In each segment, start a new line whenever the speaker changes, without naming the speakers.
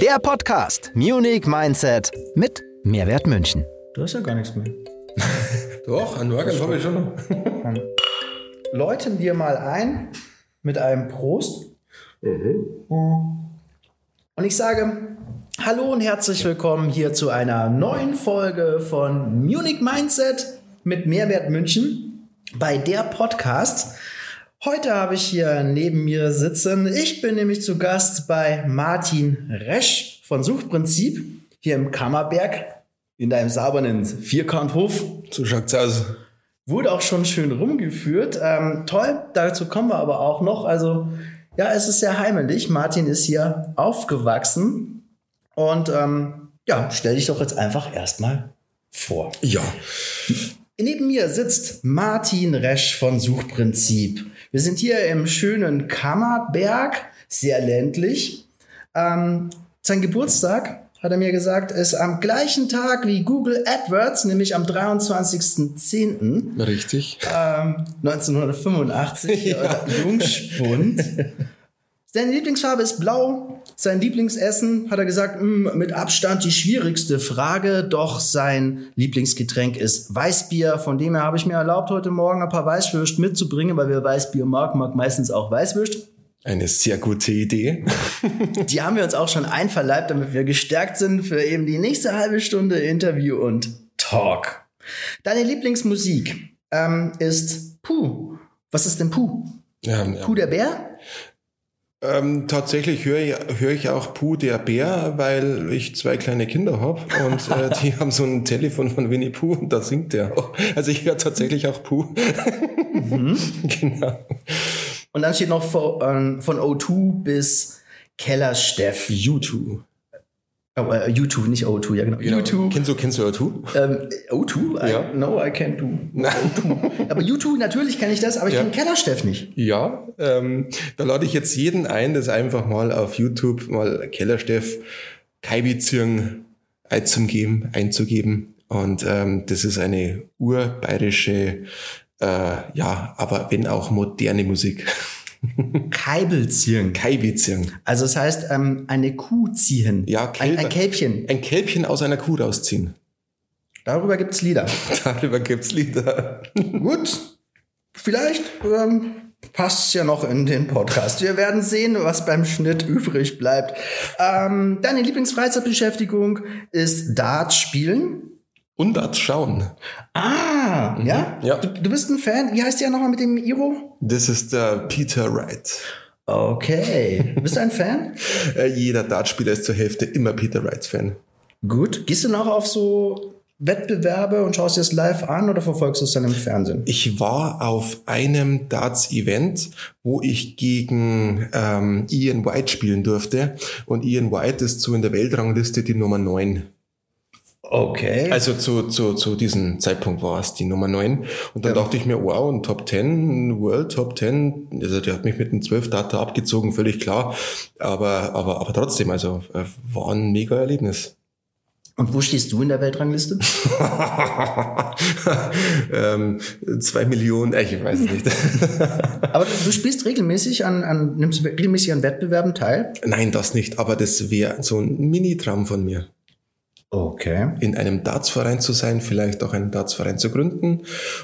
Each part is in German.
Der Podcast Munich Mindset mit Mehrwert München.
Du hast ja gar nichts mehr.
Doch, an Morgen habe ich schon noch.
Läuten wir mal ein mit einem Prost. Und ich sage Hallo und herzlich willkommen hier zu einer neuen Folge von Munich Mindset mit Mehrwert München bei der Podcast. Heute habe ich hier neben mir sitzen. Ich bin nämlich zu Gast bei Martin Resch von Suchprinzip hier im Kammerberg in deinem sabernen Vierkanthof.
So schaut's aus.
Wurde auch schon schön rumgeführt. Ähm, toll, dazu kommen wir aber auch noch. Also, ja, es ist sehr heimelig. Martin ist hier aufgewachsen. Und ähm, ja, stell dich doch jetzt einfach erstmal vor.
Ja.
Neben mir sitzt Martin Resch von Suchprinzip. Wir sind hier im schönen Kammerberg, sehr ländlich. Ähm, sein Geburtstag, hat er mir gesagt, ist am gleichen Tag wie Google AdWords, nämlich am 23.10.
Richtig.
Ähm, 1985, ja. Jungspund. Seine Lieblingsfarbe ist blau. Sein Lieblingsessen, hat er gesagt, mh, mit Abstand die schwierigste Frage. Doch sein Lieblingsgetränk ist Weißbier. Von dem her habe ich mir erlaubt, heute Morgen ein paar Weißwürst mitzubringen, weil wir Weißbier mag, mag meistens auch Weißwürst.
Eine sehr gute Idee.
Die haben wir uns auch schon einverleibt, damit wir gestärkt sind für eben die nächste halbe Stunde Interview und Talk. Deine Lieblingsmusik ähm, ist Puh. Was ist denn Puh?
Ja,
Puh der Bär?
Ähm, tatsächlich höre ich, hör ich auch Puh der Bär, weil ich zwei kleine Kinder habe und äh, die haben so ein Telefon von Winnie Puh und da singt der auch. Also ich höre tatsächlich auch Puh.
Mhm.
genau.
Und dann steht noch von, ähm, von O2 bis Kellersteff.
U2.
Oh, äh, U2, nicht O2, ja genau.
Genau.
U2.
Kennst du, kennst du U2?
Ähm, O2? I,
Ja.
No, I can't do. O2. aber U2, natürlich kenne ich das, aber ich
Ja.
kenne Kellersteff nicht.
Ja, ähm, da lade ich jetzt jeden ein, das einfach mal auf YouTube mal Kellersteff Kaibizirn einzugeben, einzugeben. Und ähm, das ist eine urbayerische, äh, ja, aber wenn auch moderne Musik.
Keibelzirn.
Kaibizirn.
Also das heißt, ähm, eine Kuh ziehen.
Ja,
ein,
Kälber.
ein Kälbchen.
Ein Kälbchen aus einer Kuh rausziehen.
Darüber gibt's Lieder.
Darüber gibt's Lieder.
Gut, vielleicht ähm, passt es ja noch in den Podcast. Wir werden sehen, was beim Schnitt übrig bleibt. Ähm, deine Lieblingsfreizeitbeschäftigung ist Dart spielen.
Und das Schauen.
Ah, ja?
Ja.
Du, du bist ein Fan. Wie heißt der nochmal mit dem Iro?
Das ist der Peter Wright.
Okay. Bist du ein Fan?
Äh, jeder Dartspieler ist zur Hälfte immer Peter Wright-Fan.
Gut. Gehst du noch auf so Wettbewerbe und schaust dir das live an oder verfolgst du es dann im Fernsehen?
Ich war auf einem Darts-Event, wo ich gegen ähm, Ian White spielen durfte. Und Ian White ist so in der Weltrangliste die Nummer 9.
Okay.
Also zu, zu, zu diesem Zeitpunkt war es die Nummer 9. Und dann dachte ich mir, wow, ein Top 10, World Top 10. Also der hat mich mit dem 12 Data abgezogen, völlig klar. Aber, aber, aber trotzdem, also äh, war ein mega Erlebnis.
und wo stehst du in der Weltrangliste?
ähm, zwei Millionen, äh, ich weiß es nicht.
Aber du, du spielst regelmäßig an, an, nimmst regelmäßig an Wettbewerben teil?
Nein, das nicht, aber das wäre so ein Mini-Traum von mir.
Okay.
in einem Dartsverein zu sein, vielleicht auch einen Dartsverein zu gründen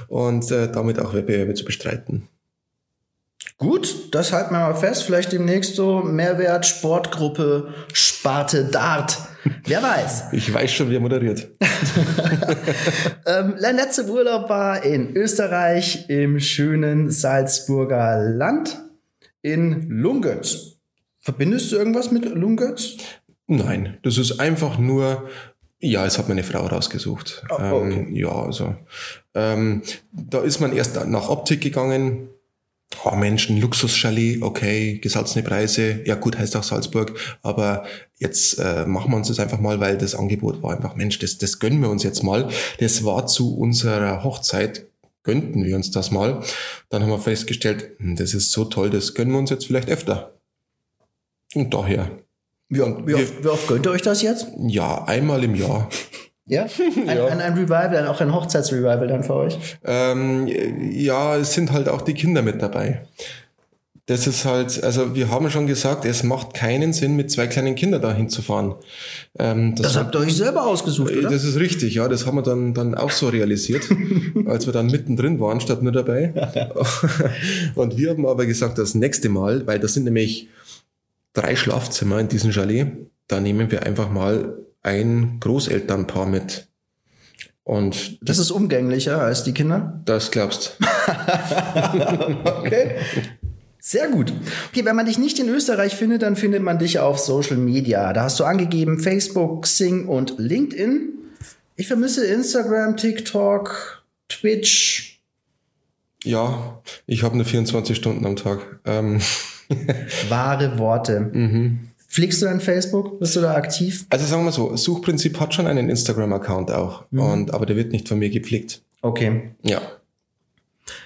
und äh, damit auch Wettbewerbe zu bestreiten.
Gut, das halten wir mal fest. Vielleicht demnächst so Mehrwert, Sportgruppe, Sparte, Dart. Wer weiß.
Ich weiß schon, wer moderiert.
Ähm, der letzte Urlaub war in Österreich im schönen Salzburger Land in Lungötz. Verbindest du irgendwas mit Lungötz?
Nein, das ist einfach nur, ja, es hat meine Frau rausgesucht.
Oh, okay.
ähm, ja, also ähm, da ist man erst nach Optik gegangen. Oh Mensch, ein Luxuschalet, okay, gesalzene Preise, ja gut, heißt auch Salzburg, aber jetzt äh, machen wir uns das einfach mal, weil das Angebot war einfach, Mensch, das, das gönnen wir uns jetzt mal. Das war zu unserer Hochzeit, gönnten wir uns das mal. Dann haben wir festgestellt, hm, das ist so toll, das gönnen wir uns jetzt vielleicht öfter. Und daher,
Wie, oft- wie, oft, wie oft gönnt ihr euch das jetzt?
ja, einmal im Jahr.
Ja? Ein,
Ja.
Ein, ein Revival, auch ein Hochzeitsrevival dann für euch.
Ähm, ja, es sind halt auch die Kinder mit dabei. das ist halt, also wir haben schon gesagt, es macht keinen Sinn, mit zwei kleinen Kindern dahin zu fahren.
Ähm, das, das habt ihr euch selber ausgesucht, oder?
Das ist richtig, ja. Das haben wir dann, dann auch so realisiert, als wir dann mittendrin waren, statt nur dabei. Und wir haben aber gesagt, das nächste Mal, weil das sind nämlich drei Schlafzimmer in diesem Chalet, da nehmen wir einfach mal ein Großelternpaar mit.
Und das ist umgänglicher als die Kinder?
Das glaubst.
okay. Sehr gut. Okay, wenn man dich nicht in Österreich findet, dann findet man dich auf Social Media. Da hast du angegeben Facebook, Xing und LinkedIn. Ich vermisse Instagram, TikTok, Twitch.
Ja, ich habe nur 24 Stunden am Tag. Ähm.
Wahre Worte. Mhm. Pflegst du dein Facebook? Bist du da aktiv?
Also sagen wir so, Suchprinzip hat schon einen Instagram-Account auch, mhm. und, aber der wird nicht von mir gepflegt.
Okay.
Ja.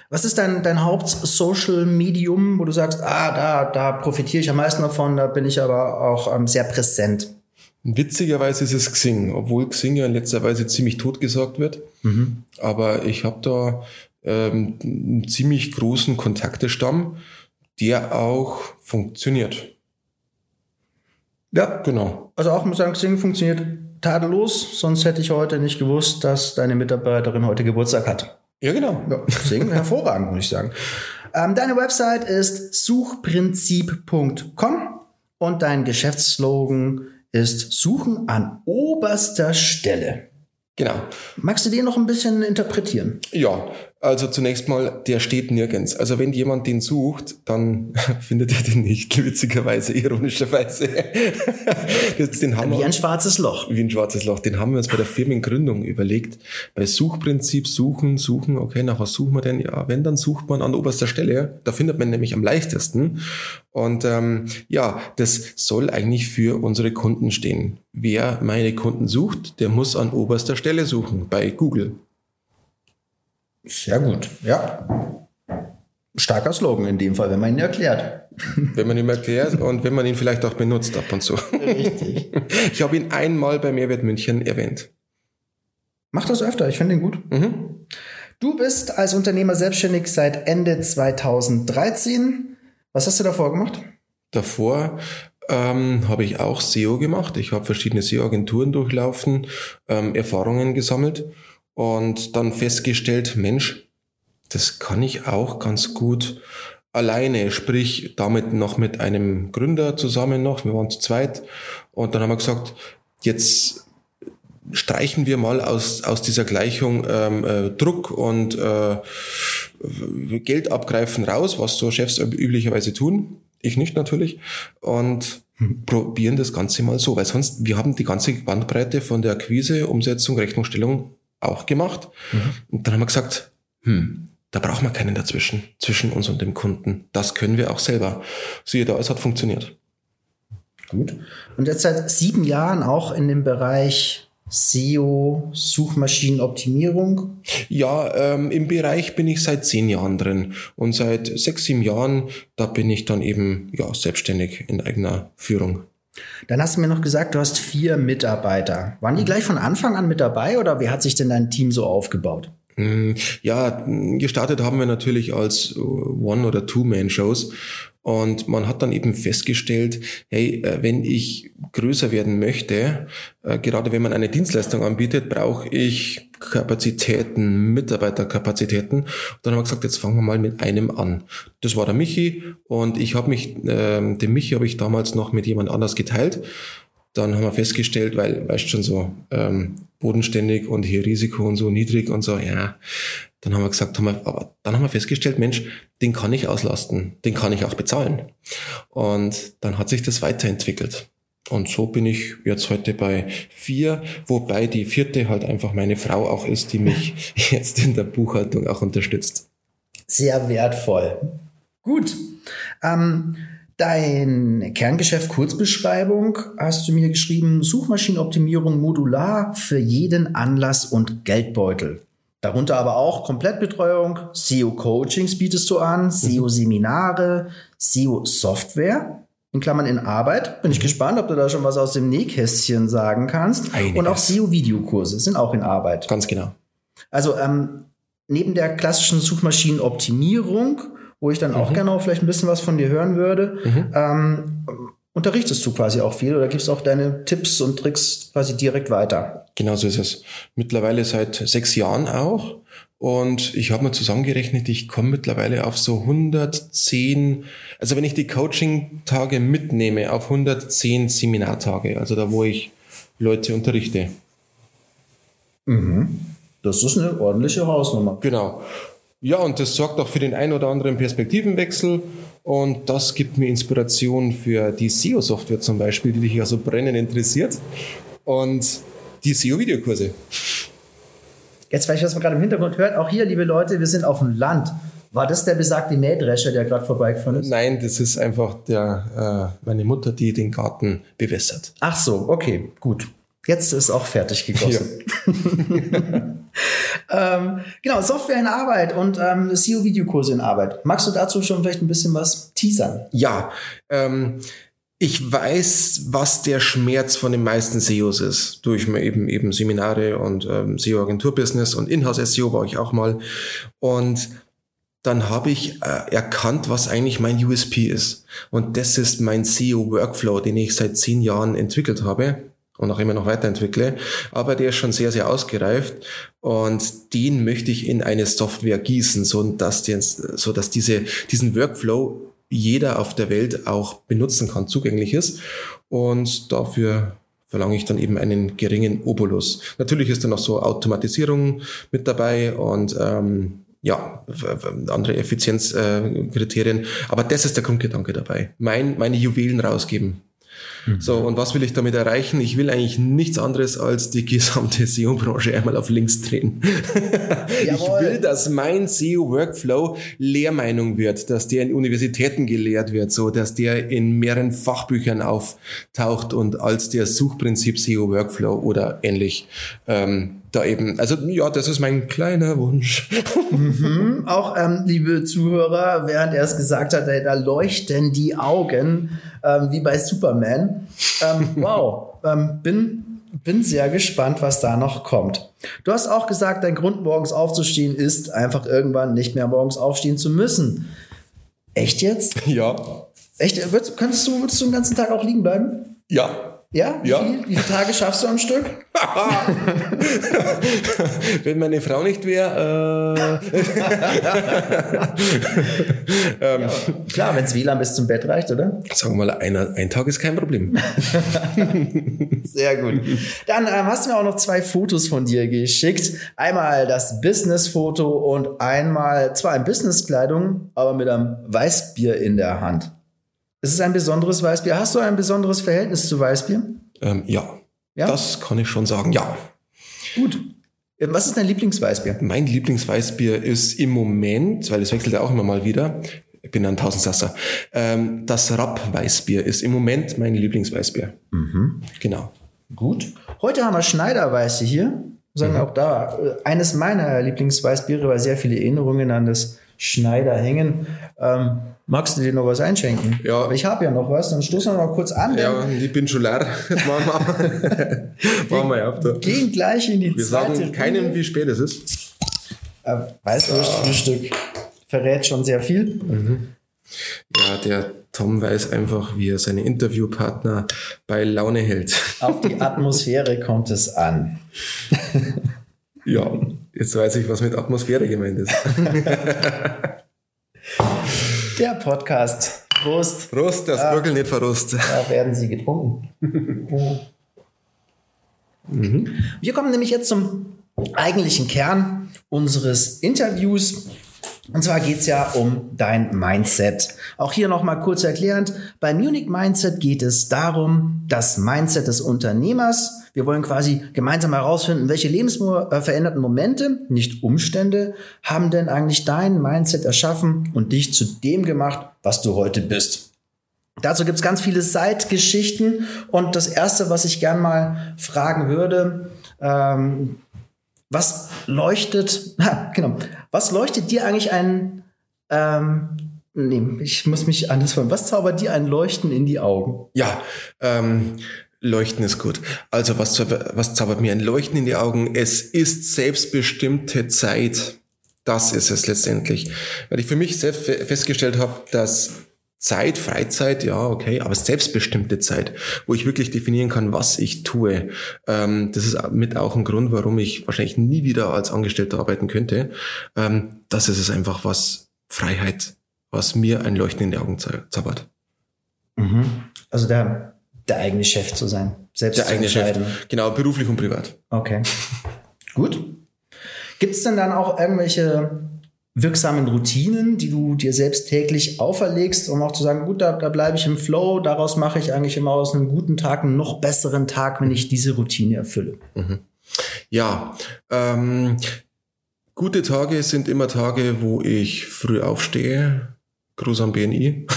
Was ist dein, dein Haupt-Social-Medium, wo du sagst, ah, da, da profitiere ich am meisten davon, da bin ich aber auch ähm, sehr präsent?
Witzigerweise ist es Xing, obwohl Xing ja in letzter Weise ziemlich totgesagt wird. Mhm. Aber ich habe da ähm, einen ziemlich großen Kontaktestamm, der auch funktioniert.
Ja, genau. Also auch muss sagen, Xing funktioniert tadellos, sonst hätte ich heute nicht gewusst, dass deine Mitarbeiterin heute Geburtstag hat.
Ja, genau.
Ja, deswegen hervorragend, muss ich sagen. Ähm, deine Website ist suchprinzip.com und dein Geschäftsslogan ist Suchen an oberster Stelle.
Genau.
Magst du den noch ein bisschen interpretieren?
Ja, also zunächst mal, der steht nirgends. Also wenn jemand den sucht, dann findet er den nicht, witzigerweise, ironischerweise.
den haben wie ein schwarzes Loch.
Wie ein schwarzes Loch. Den haben wir uns bei der Firmengründung überlegt. Bei Suchprinzip suchen, suchen, okay, nach was suchen wir denn? Ja, wenn, dann sucht man an oberster Stelle. Da findet man nämlich am leichtesten. Und ähm, ja, das soll eigentlich für unsere Kunden stehen. Wer meine Kunden sucht, der muss an oberster Stelle suchen bei Google.
Sehr gut, ja. Starker Slogan in dem Fall, wenn man ihn erklärt.
Wenn man ihn erklärt und wenn man ihn vielleicht auch benutzt ab und zu. Richtig. Ich habe ihn einmal bei Mehrwert München erwähnt.
Mach das öfter, ich finde ihn gut. Mhm. Du bist als Unternehmer selbstständig seit Ende 2013. Was hast du davor gemacht?
Davor ähm, habe ich auch SEO gemacht. Ich habe verschiedene SEO-Agenturen durchlaufen, ähm, Erfahrungen gesammelt und dann festgestellt, Mensch, das kann ich auch ganz gut alleine, sprich damit noch mit einem Gründer zusammen noch, wir waren zu zweit und dann haben wir gesagt, jetzt streichen wir mal aus, aus dieser Gleichung ähm, äh, Druck und äh, Geld abgreifen raus, was so Chefs üblicherweise tun. Ich nicht natürlich. Und probieren das Ganze mal so, weil sonst, wir haben die ganze Bandbreite von der Akquise, Umsetzung, Rechnungsstellung auch gemacht. Mhm. Und dann haben wir gesagt, hm, da braucht man keinen dazwischen, zwischen uns und dem Kunden. Das können wir auch selber. Siehe da, es hat funktioniert.
Gut. Und jetzt seit sieben Jahren auch in dem Bereich SEO, Suchmaschinenoptimierung?
Ja, ähm, im Bereich bin ich seit zehn Jahren drin. Und seit sechs, sieben Jahren, da bin ich dann eben ja, selbstständig in eigener Führung.
Dann hast du mir noch gesagt, du hast vier Mitarbeiter. Waren die gleich von Anfang an mit dabei oder wie hat sich denn dein Team so aufgebaut?
Hm, ja, gestartet haben wir natürlich als One- oder Two-Man-Shows und man hat dann eben festgestellt, hey, äh, wenn ich größer werden möchte, äh, gerade wenn man eine Dienstleistung anbietet, brauche ich Kapazitäten, Mitarbeiterkapazitäten. Und dann haben wir gesagt, jetzt fangen wir mal mit einem an. Das war der Michi und ich habe mich, äh, den Michi habe ich damals noch mit jemand anders geteilt. Dann haben wir festgestellt, weil, weißt schon so, ähm, bodenständig und hier Risiko und so niedrig und so, ja, dann haben wir gesagt, haben wir, aber dann haben wir festgestellt, Mensch, den kann ich auslasten, den kann ich auch bezahlen. Und dann hat sich das weiterentwickelt. Und so bin ich jetzt heute bei vier, wobei die vierte halt einfach meine Frau auch ist, die mich jetzt in der Buchhaltung auch unterstützt.
Sehr wertvoll. Gut. Ähm, dein Kerngeschäft Kurzbeschreibung hast du mir geschrieben, Suchmaschinenoptimierung modular für jeden Anlass und Geldbeutel. Darunter aber auch Komplettbetreuung, SEO-Coachings bietest du an, SEO-Seminare, SEO-Software, in Klammern in Arbeit. Bin ich mhm. gespannt, ob du da schon was aus dem Nähkästchen sagen kannst. Einiges. Und auch SEO-Videokurse sind auch in Arbeit.
Ganz genau.
Also ähm, neben der klassischen Suchmaschinenoptimierung wo ich dann auch gerne auch vielleicht ein bisschen was von dir hören würde. Ähm, unterrichtest du quasi auch viel oder gibst auch deine Tipps und Tricks quasi direkt weiter?
Genau so ist es. Mittlerweile seit sechs Jahren auch. Und ich habe mal zusammengerechnet, ich komme mittlerweile auf so 110, also wenn ich die Coaching-Tage mitnehme, auf 110 Seminartage, also da, wo ich Leute unterrichte.
Das ist eine ordentliche Hausnummer.
Genau. Ja, und das sorgt auch für den ein oder anderen Perspektivenwechsel. Und das gibt mir Inspiration für die SEO-Software zum Beispiel, die dich ja so brennend interessiert. Und die SEO-Videokurse.
Jetzt vielleicht, was man gerade im Hintergrund hört, auch hier, liebe Leute, wir sind auf dem Land. War das der besagte Mähdrescher, der gerade vorbeigefahren ist?
Nein, das ist einfach der, äh, meine Mutter, die den Garten bewässert.
Ach so, okay, gut. Jetzt ist auch fertig gegossen. ähm, genau, Software in Arbeit und ähm, SEO-Videokurse in Arbeit. Magst du dazu schon vielleicht ein bisschen was teasern?
Ja, ähm, ich weiß, was der Schmerz von den meisten SEOs ist. Durch eben eben Seminare und ähm, SEO-Agentur-Business und Inhouse-SEO war ich auch mal. Und dann habe ich äh, erkannt, was eigentlich mein USP ist. Und das ist mein SEO-Workflow, den ich seit zehn Jahren entwickelt habe und auch immer noch weiterentwickle. Aber der ist schon sehr, sehr ausgereift und den möchte ich in eine Software gießen, so dass, die, so dass diese, diesen Workflow jeder auf der Welt auch benutzen kann, zugänglich ist. Und dafür verlange ich dann eben einen geringen Obolus. Natürlich ist da noch so Automatisierung mit dabei und ähm, ja, andere Effizienzkriterien. Aber das ist der Grundgedanke dabei. Mein, meine Juwelen rausgeben. So, und was will ich damit erreichen? Ich will eigentlich nichts anderes als die gesamte SEO-Branche einmal auf links drehen. ich will, dass mein SEO-Workflow Lehrmeinung wird, dass der in Universitäten gelehrt wird, so dass der in mehreren Fachbüchern auftaucht und als der Suchprinzip SEO-Workflow oder ähnlich ähm, da eben. Also ja, das ist mein kleiner Wunsch.
Auch, ähm, liebe Zuhörer, während er es gesagt hat, da leuchten die Augen, ähm, wie bei Superman. Ähm, wow, ähm, bin, bin sehr gespannt, was da noch kommt. Du hast auch gesagt, dein Grund, morgens aufzustehen, ist einfach irgendwann nicht mehr morgens aufstehen zu müssen. Echt jetzt?
ja.
Echt? Würdest, könntest du, würdest du den ganzen Tag auch liegen bleiben?
Ja.
Ja? Wie,
Ja.
Viel? Wie viele Tage schaffst du am Stück?
Wenn meine Frau nicht wäre, äh, ähm,
Klar, wenn es WLAN bis zum Bett reicht, oder?
sagen wir mal, einer, ein Tag ist kein Problem.
Sehr gut. Dann ähm, hast du mir auch noch zwei Fotos von dir geschickt. Einmal das Business-Foto und einmal zwar in Businesskleidung, aber mit einem Weißbier in der Hand. Ist es ein besonderes Weißbier? Hast du ein besonderes Verhältnis zu Weißbier?
Ähm, ja.
Ja?
das kann ich schon sagen. Ja.
Gut. Ähm, Was ist dein Lieblingsweißbier?
Mein Lieblingsweißbier ist im Moment, weil es wechselt ja auch immer mal wieder, ich bin ein Tausendsasser, ähm, das Rapp-Weißbier ist im Moment mein Lieblingsweißbier. Genau.
Gut. Heute haben wir Schneiderweiße hier. Sagen wir auch da, äh, eines meiner Lieblingsweißbiere, weil sehr viele Erinnerungen an das Schneider hängen. Ähm, magst du dir noch was einschenken?
Ja.
Aber ich habe ja noch was, dann stoßen wir mal kurz an.
Ja, ich bin schon leer. Jetzt machen wir, machen wir ab da.
gehen gleich in die
Wir
zweite
sagen keinem, wie spät es ist.
Äh, Weißwurstfrühstück verrät schon sehr viel.
Ja, der Tom weiß einfach, wie er seine Interviewpartner bei Laune hält.
Auf die Atmosphäre kommt es an.
Ja, jetzt weiß ich, was mit Atmosphäre gemeint ist.
Der Podcast. Prost.
Prost, das Bröckel nicht verrust.
Da werden sie getrunken. Wir kommen nämlich jetzt zum eigentlichen Kern unseres Interviews. Und zwar geht es ja um dein Mindset. Auch hier nochmal kurz erklärend. Bei Munich Mindset geht es darum, das Mindset des Unternehmers. Wir wollen quasi gemeinsam herausfinden, welche lebensveränderten Momente, nicht Umstände, haben denn eigentlich dein Mindset erschaffen und dich zu dem gemacht, was du heute bist. Dazu gibt's ganz viele Seitgeschichten und das erste, was ich gern mal fragen würde, ähm, was leuchtet, ha, genau, was leuchtet dir eigentlich ein, ähm, nee, ich muss mich anders fragen, was zaubert dir ein Leuchten in die Augen?
Ja, ähm, Leuchten ist gut. Also was, was zaubert mir ein Leuchten in die Augen? Es ist selbstbestimmte Zeit. Das ist es letztendlich. Weil ich für mich selbst festgestellt habe, dass Zeit, Freizeit, ja, okay, aber selbstbestimmte Zeit, wo ich wirklich definieren kann, was ich tue. Ähm, das ist mit auch ein Grund, warum ich wahrscheinlich nie wieder als Angestellter arbeiten könnte. Ähm, das ist es einfach was Freiheit, was mir ein Leuchten in die Augen zaubert.
Mhm. Also der, der eigene Chef zu sein, selbst
der eigene Chef, genau, beruflich und privat.
Okay, gut. Gibt es denn dann auch irgendwelche wirksamen Routinen, die du dir selbst täglich auferlegst, um auch zu sagen, gut, da, da bleibe ich im Flow, daraus mache ich eigentlich immer aus einem guten Tag einen noch besseren Tag, wenn ich diese Routine erfülle. Mhm.
Ja, ähm, gute Tage sind immer Tage, wo ich früh aufstehe. Gruß am BNI.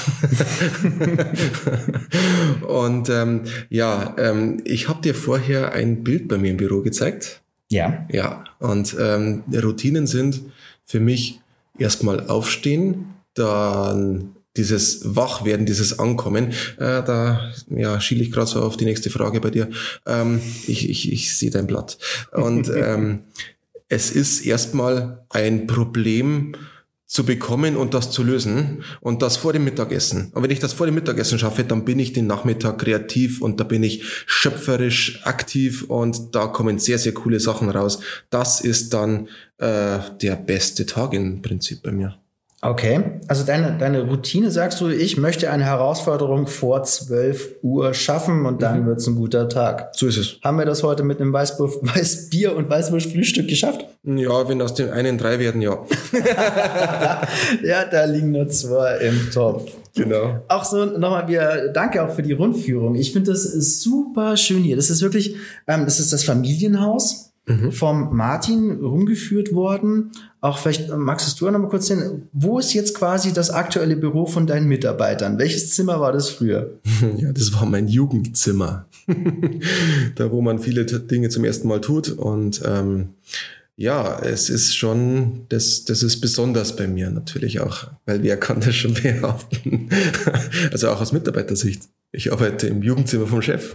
und ähm, ja, ähm, ich habe dir vorher ein Bild bei mir im Büro gezeigt.
Ja.
Ja, und ähm, Routinen sind für mich erstmal aufstehen, dann dieses Wachwerden, dieses Ankommen, äh, da ja, schiele ich gerade so auf die nächste Frage bei dir. Ähm, ich ich, ich sehe dein Blatt. Und ähm, es ist erstmal ein Problem zu bekommen und das zu lösen und das vor dem Mittagessen. Und wenn ich das vor dem Mittagessen schaffe, dann bin ich den Nachmittag kreativ und da bin ich schöpferisch aktiv und da kommen sehr, sehr coole Sachen raus. Das ist dann äh, der beste Tag im Prinzip bei mir.
Okay, also deine, deine Routine sagst du, ich möchte eine Herausforderung vor 12 Uhr schaffen und dann mhm. wird's ein guter Tag.
So ist es.
Haben wir das heute mit einem Weißbier, Weißbier und Weißwurst-Frühstück geschafft?
Ja, wenn aus dem einen drei werden, ja.
ja, da liegen nur zwei im Topf.
Genau.
Auch so nochmal, wir danke auch für die Rundführung. Ich finde das super schön hier. Das ist wirklich, ähm, das ist das Familienhaus mhm. vom Martin rumgeführt worden. Auch vielleicht äh, magst du noch mal kurz sehen, wo ist jetzt quasi das aktuelle Büro von deinen Mitarbeitern? Welches Zimmer war das früher?
Ja, das war mein Jugendzimmer. da, wo man viele Dinge zum ersten Mal tut. Und ähm, ja, es ist schon, das, das ist besonders bei mir natürlich auch, weil wer kann das schon behaupten? also auch aus Mitarbeitersicht. Ich arbeite im Jugendzimmer vom Chef.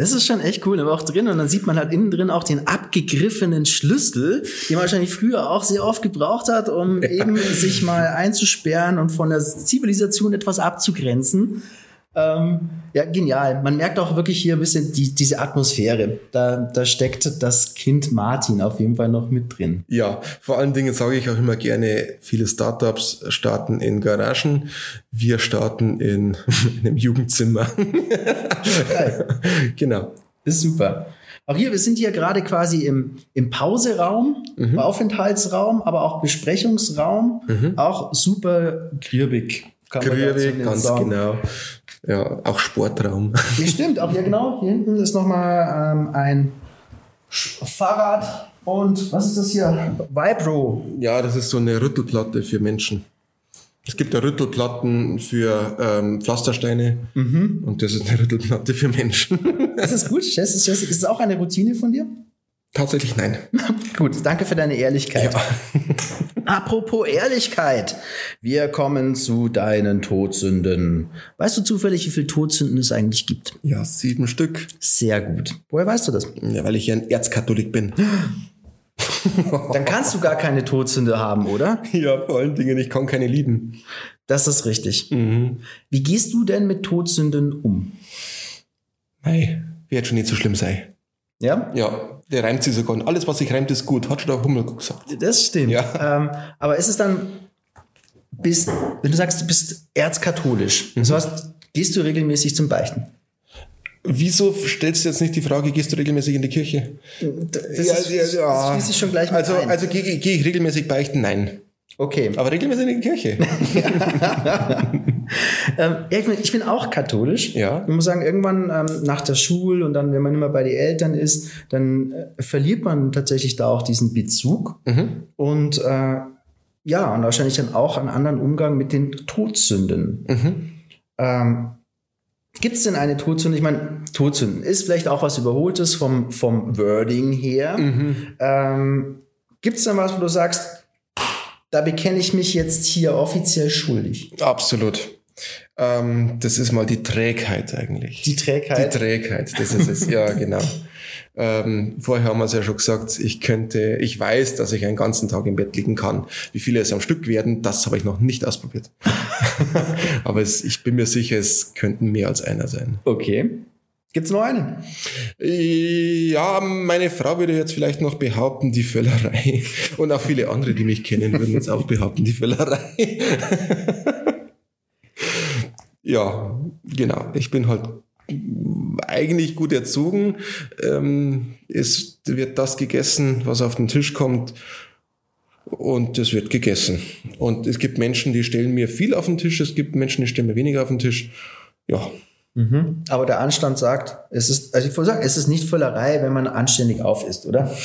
Das ist schon echt cool, aber auch drin. Und dann sieht man halt innen drin auch den abgegriffenen Schlüssel, den man wahrscheinlich früher auch sehr oft gebraucht hat, um ja. eben sich mal einzusperren und von der Zivilisation etwas abzugrenzen. Ähm, ja, genial. Man merkt auch wirklich hier ein bisschen die, diese Atmosphäre. Da, da steckt das Kind Martin auf jeden Fall noch mit drin.
Ja, vor allen Dingen sage ich auch immer gerne, viele Startups starten in Garagen. Wir starten in, in einem Jugendzimmer. genau.
Ist super. Auch hier, wir sind hier gerade quasi im, im Pauseraum, mhm. Aufenthaltsraum, aber auch Besprechungsraum. Mhm. Auch super grübig.
Grübig, ganz sagen. genau. Ja, auch Sportraum.
Stimmt, auch hier genau. Hier hinten ist nochmal ähm, ein Fahrrad und was ist das hier? Vibro.
Ja, das ist so eine Rüttelplatte für Menschen. Es gibt ja Rüttelplatten für ähm, Pflastersteine mhm. und das ist eine Rüttelplatte für Menschen.
Das ist gut. Das ist, das ist auch eine Routine von dir?
Tatsächlich nein.
Gut, danke für deine Ehrlichkeit. Ja. Apropos Ehrlichkeit. Wir kommen zu deinen Todsünden. Weißt du zufällig, wie viele Todsünden es eigentlich gibt?
Ja, sieben Stück.
Sehr gut. Woher weißt du das?
Ja, weil ich ja ein Erzkatholik bin.
Dann kannst du gar keine Todsünde haben, oder?
Ja, vor allen Dingen, ich kann keine lieben.
Das ist richtig. Mhm. Wie gehst du denn mit Todsünden um?
Mei, wird schon nicht so schlimm sein.
Ja?
Ja, der reimt sich sogar. Und alles, was sich reimt, ist gut. Hat schon der Hummel gesagt.
Das stimmt. Ja. Ähm, aber ist es dann, bist, wenn du sagst, du bist erzkatholisch, mhm. so hast, gehst du regelmäßig zum Beichten?
Wieso stellst du jetzt nicht die Frage, gehst du regelmäßig in die Kirche?
Das, ja, ist, ja, ja. das schon gleich
Also, ein. also gehe geh ich regelmäßig beichten? Nein.
Okay.
Aber regelmäßig in die Kirche.
ähm, ich, bin, ich, bin, auch katholisch.
Ja.
Ich muss sagen, irgendwann ähm, nach der Schule und dann, wenn man immer bei den Eltern ist, dann äh, verliert man tatsächlich da auch diesen Bezug. Mhm. Und äh, ja, und wahrscheinlich dann auch einen anderen Umgang mit den Todsünden. Mhm. Ähm, Gibt es denn eine Todsünde? Ich meine, Todsünden ist vielleicht auch was Überholtes vom, vom Wording her. Mhm. Ähm, Gibt es denn was, wo du sagst, da bekenne ich mich jetzt hier offiziell schuldig?
Absolut. Ähm, das ist mal die Trägheit eigentlich.
Die Trägheit?
Die Trägheit, das ist es, ja, genau. Ähm, vorher haben wir es ja schon gesagt, ich könnte, ich weiß, dass ich einen ganzen Tag im Bett liegen kann. Wie viele es am Stück werden, das habe ich noch nicht ausprobiert. Aber es, ich bin mir sicher, es könnten mehr als einer sein.
Okay. Gibt's noch einen?
Ja, meine Frau würde jetzt vielleicht noch behaupten, die Völlerei. Und auch viele andere, die mich kennen, würden jetzt auch behaupten, die Völlerei. Ja, genau. Ich bin halt eigentlich gut erzogen. Ähm, es wird das gegessen, was auf den Tisch kommt. Und es wird gegessen. Und es gibt Menschen, die stellen mir viel auf den Tisch. Es gibt Menschen, die stellen mir weniger auf den Tisch. Ja.
Mhm. Aber der Anstand sagt, es ist, also ich wollte sagen, es ist nicht Völlerei, wenn man anständig auf ist, oder?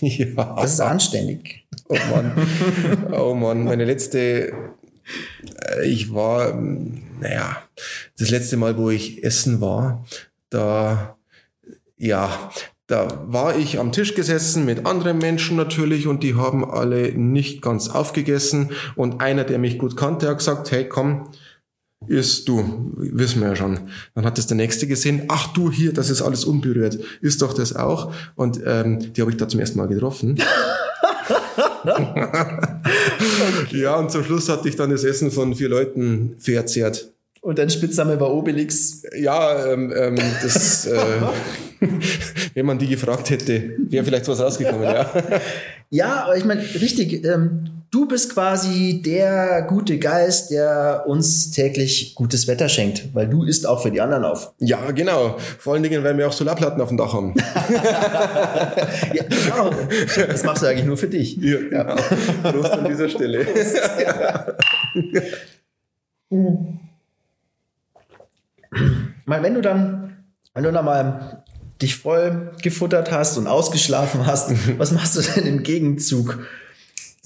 Ja.
Das ist anständig.
Oh Mann. Oh Mann. Meine letzte, ich war, naja, das letzte Mal, wo ich essen war, da, ja, da war ich am Tisch gesessen mit anderen Menschen natürlich und die haben alle nicht ganz aufgegessen. Und einer, der mich gut kannte, hat gesagt, hey, komm, isst du, wissen wir ja schon. Dann hat das der Nächste gesehen, ach du hier, das ist alles unberührt, isst doch das auch. Und ähm, die habe ich da zum ersten Mal getroffen. okay. Ja, und zum Schluss hatte ich dann das Essen von vier Leuten verzehrt.
Und dein Spitzname war Obelix.
Ja, ähm, ähm, das, äh, wenn man die gefragt hätte, wäre vielleicht was rausgekommen, ja.
Ja, aber ich meine, richtig, ähm, du bist quasi der gute Geist, der uns täglich gutes Wetter schenkt, weil du isst auch für die anderen auf.
Ja, genau. Vor allen Dingen, weil wir auch Solarplatten auf dem Dach haben.
ja, genau. Das machst du eigentlich nur für dich.
Ja, genau. Prost an dieser Stelle.
Ich meine, wenn du dann, wenn du dann mal dich voll gefuttert hast und ausgeschlafen hast, was machst du denn im Gegenzug?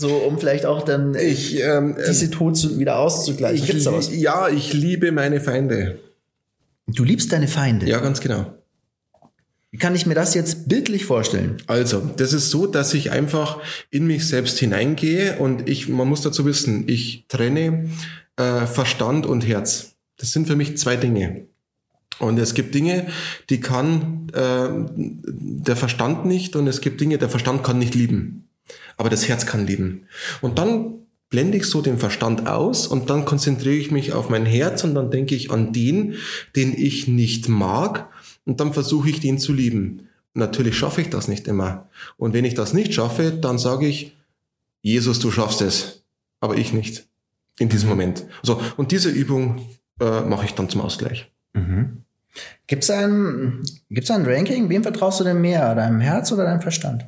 So, um vielleicht auch dann
ich, ähm,
diese Todsünden wieder auszugleichen.
Ich, Gibt's Ja, ich liebe meine Feinde.
Du liebst deine Feinde?
Ja, ganz genau.
Wie kann ich mir das jetzt bildlich vorstellen?
Also, das ist so, dass ich einfach in mich selbst hineingehe und ich, man muss dazu wissen, ich trenne äh, Verstand und Herz. Das sind für mich zwei Dinge. Und es gibt Dinge, die kann äh, der Verstand nicht und es gibt Dinge, der Verstand kann nicht lieben. Aber das Herz kann lieben. Und dann blende ich so den Verstand aus und dann konzentriere ich mich auf mein Herz und dann denke ich an den, den ich nicht mag und dann versuche ich den zu lieben. Natürlich schaffe ich das nicht immer. Und wenn ich das nicht schaffe, dann sage ich, Jesus, du schaffst es, aber ich nicht. In diesem Moment. So, und diese Übung äh, mache ich dann zum Ausgleich.
Mhm. Gibt es ein, gibt's ein Ranking? Wem vertraust du denn mehr? Deinem Herz oder deinem Verstand?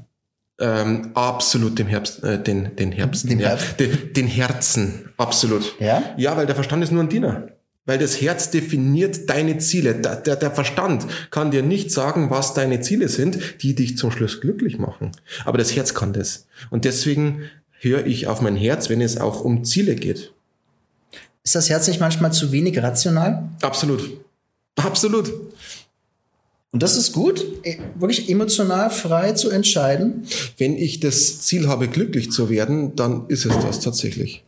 Ähm, absolut dem Herbst, äh, den, den Herbst,
Dem
ja,
Herbst?
den, den Herzen, absolut.
Ja?
Ja, weil der Verstand ist nur ein Diener. Weil das Herz definiert deine Ziele. Der, der, der Verstand kann dir nicht sagen, was deine Ziele sind, die dich zum Schluss glücklich machen. Aber das Herz kann das. Und deswegen höre ich auf mein Herz, wenn es auch um Ziele geht.
Ist das Herz nicht manchmal zu wenig rational?
Absolut. Absolut.
Und das ist gut, e- wirklich emotional frei zu entscheiden.
Wenn ich das Ziel habe, glücklich zu werden, dann ist es das tatsächlich.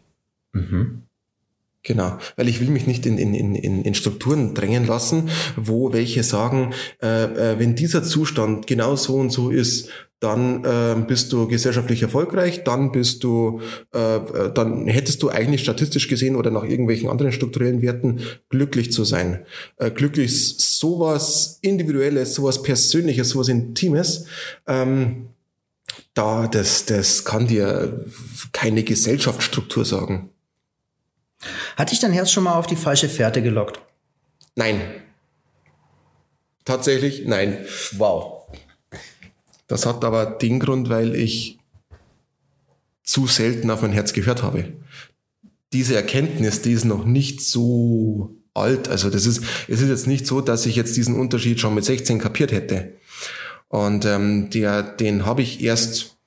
Genau, weil ich will mich nicht in, in, in, in Strukturen drängen lassen, wo welche sagen, äh, äh, wenn dieser Zustand genau so und so ist, dann äh, bist du gesellschaftlich erfolgreich, dann bist du, äh, dann hättest du eigentlich statistisch gesehen oder nach irgendwelchen anderen strukturellen Werten glücklich zu sein. Äh, glücklich ist sowas Individuelles, sowas Persönliches, sowas Intimes. Ähm, da, das, das kann dir keine Gesellschaftsstruktur sagen.
Hat dich dein Herz schon mal auf die falsche Fährte gelockt?
Nein. Tatsächlich nein.
Wow.
Das hat aber den Grund, weil ich zu selten auf mein Herz gehört habe. Diese Erkenntnis, die ist noch nicht so alt. Also das ist, es ist jetzt nicht so, dass ich jetzt diesen Unterschied schon mit 16 kapiert hätte. Und ähm, der, den habe ich erst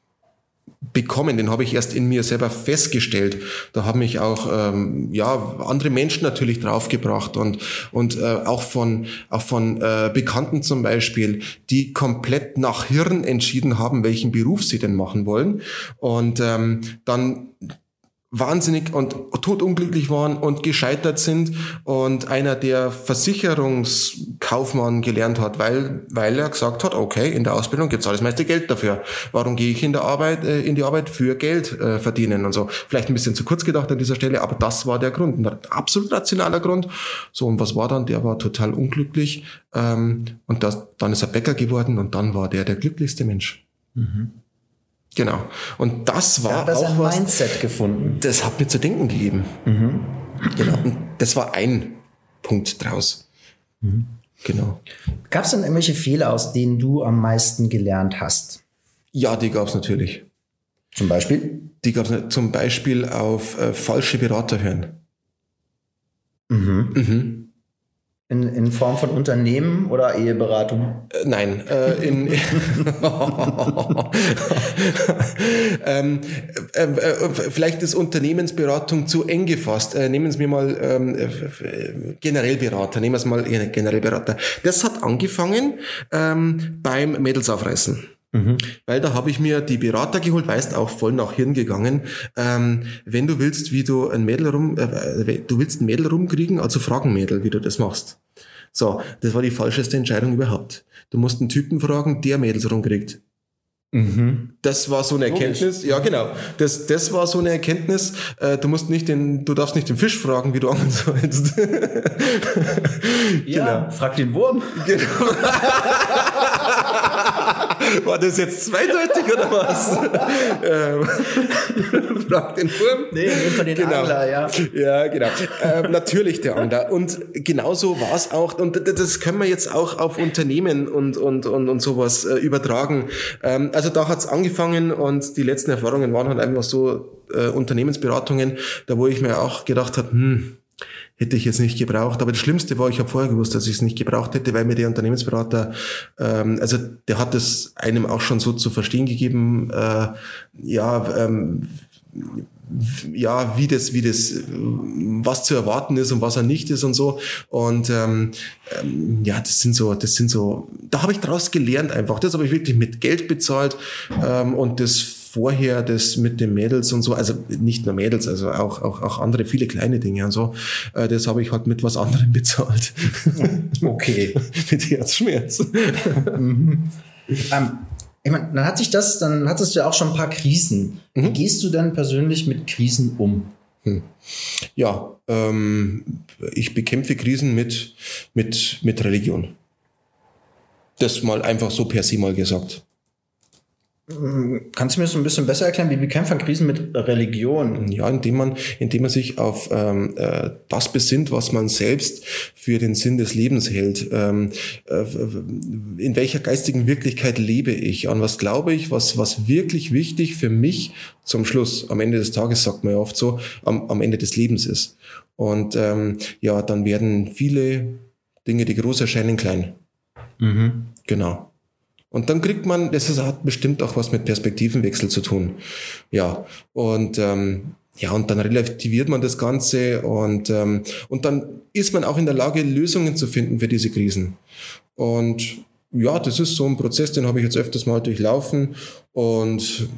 bekommen, den habe ich erst in mir selber festgestellt. Da haben mich auch ähm, ja andere Menschen natürlich draufgebracht und und äh, auch von auch von äh, Bekannten zum Beispiel, die komplett nach Hirn entschieden haben, welchen Beruf sie denn machen wollen und ähm, dann wahnsinnig und totunglücklich waren und gescheitert sind und einer, der Versicherungskaufmann gelernt hat, weil, weil er gesagt hat, okay, in der Ausbildung gibt's alles meiste Geld dafür. Warum gehe ich in der Arbeit, äh, in die Arbeit für Geld äh, verdienen und so. Vielleicht ein bisschen zu kurz gedacht an dieser Stelle, aber das war der Grund, ein absolut rationaler Grund. So, und was war dann? Der war total unglücklich ähm, und das, dann ist er Bäcker geworden und dann war der der glücklichste Mensch. Mhm. Genau. Und das war
da
auch
ein
was.
Mindset gefunden.
Das hat mir zu denken gegeben. Mhm. Genau. Und das war ein Punkt draus. Mhm. Genau.
Gab es denn irgendwelche Fehler, aus denen du am meisten gelernt hast?
Ja, die gab es natürlich.
Zum Beispiel?
Die gab es zum Beispiel auf äh, falsche Berater hören.
Mhm. Mhm. In, in Form von Unternehmen oder Eheberatung?
Äh, nein, äh, in ähm, äh, äh, vielleicht ist Unternehmensberatung zu eng gefasst. Äh, nehmen Sie mir mal ähm, äh, Generellberater, nehmen es mal Generellberater. Das hat angefangen ähm, beim Mädelsaufreißen. Mhm. Weil da habe ich mir die Berater geholt, weißt auch voll nach Hirn gegangen. Ähm, wenn du willst, wie du ein Mädel rum, äh, du willst ein Mädel rumkriegen, also fragen Mädel, wie du das machst. So, das war die falscheste Entscheidung überhaupt. Du musst einen Typen fragen, der Mädels rumkriegt. Mhm. Das war so eine Erkenntnis. Ja, genau. Das, das war so eine Erkenntnis. Äh, du musst nicht den, du darfst nicht den Fisch fragen, wie du angeln sollst.
ja, genau. frag den Wurm. Genau.
War das jetzt zweideutig oder was? ähm, frag den Wurm.
Nee, von den
genau.
Angler, ja.
Ja, genau. Ähm, natürlich der Angler. Und genauso war es auch. Und das können wir jetzt auch auf Unternehmen und, und, und, und sowas äh, übertragen. Ähm, also da hat's angefangen und die letzten Erfahrungen waren halt einfach so äh, Unternehmensberatungen, da wo ich mir auch gedacht habe, hm, hätte ich jetzt nicht gebraucht. Aber das Schlimmste war, ich habe vorher gewusst, dass ich es nicht gebraucht hätte, weil mir der Unternehmensberater, ähm, also der hat es einem auch schon so zu verstehen gegeben, äh, ja, ähm, ja, wie das, wie das, was zu erwarten ist und was er nicht ist und so. Und ähm, ähm, ja, das sind so, das sind so, da habe ich daraus gelernt einfach. Das habe ich wirklich mit Geld bezahlt ähm, und das vorher, das mit den Mädels und so, also nicht nur Mädels, also auch, auch, auch andere, viele kleine Dinge und so, äh, das habe ich halt mit was anderem bezahlt.
Okay.
mit Herzschmerz.
mhm. ähm, ich meine, dann hat sich das, dann hattest du ja auch schon ein paar Krisen. Mhm. Wie gehst du denn persönlich mit Krisen um? Hm.
Ja, ähm, ich bekämpfe Krisen mit, mit, mit Religion. Das mal einfach so per se mal gesagt.
Kannst du mir das ein bisschen besser erklären, wie bekämpft man Krisen mit Religion?
Ja, indem man, indem man sich auf ähm, äh, das besinnt, was man selbst für den Sinn des Lebens hält. Ähm, äh, in welcher geistigen Wirklichkeit lebe ich? An was glaube ich? Was, was wirklich wichtig für mich zum Schluss, am Ende des Tages sagt man ja oft so, am, am Ende des Lebens ist. Und ähm, ja, dann werden viele Dinge, die groß erscheinen, klein. Mhm. Genau. Und dann kriegt man, das ist, hat bestimmt auch was mit Perspektivenwechsel zu tun. Ja, und ähm, ja, und dann relativiert man das Ganze und, ähm, und dann ist man auch in der Lage, Lösungen zu finden für diese Krisen. Und ja, das ist so ein Prozess, den habe ich jetzt öfters mal durchlaufen und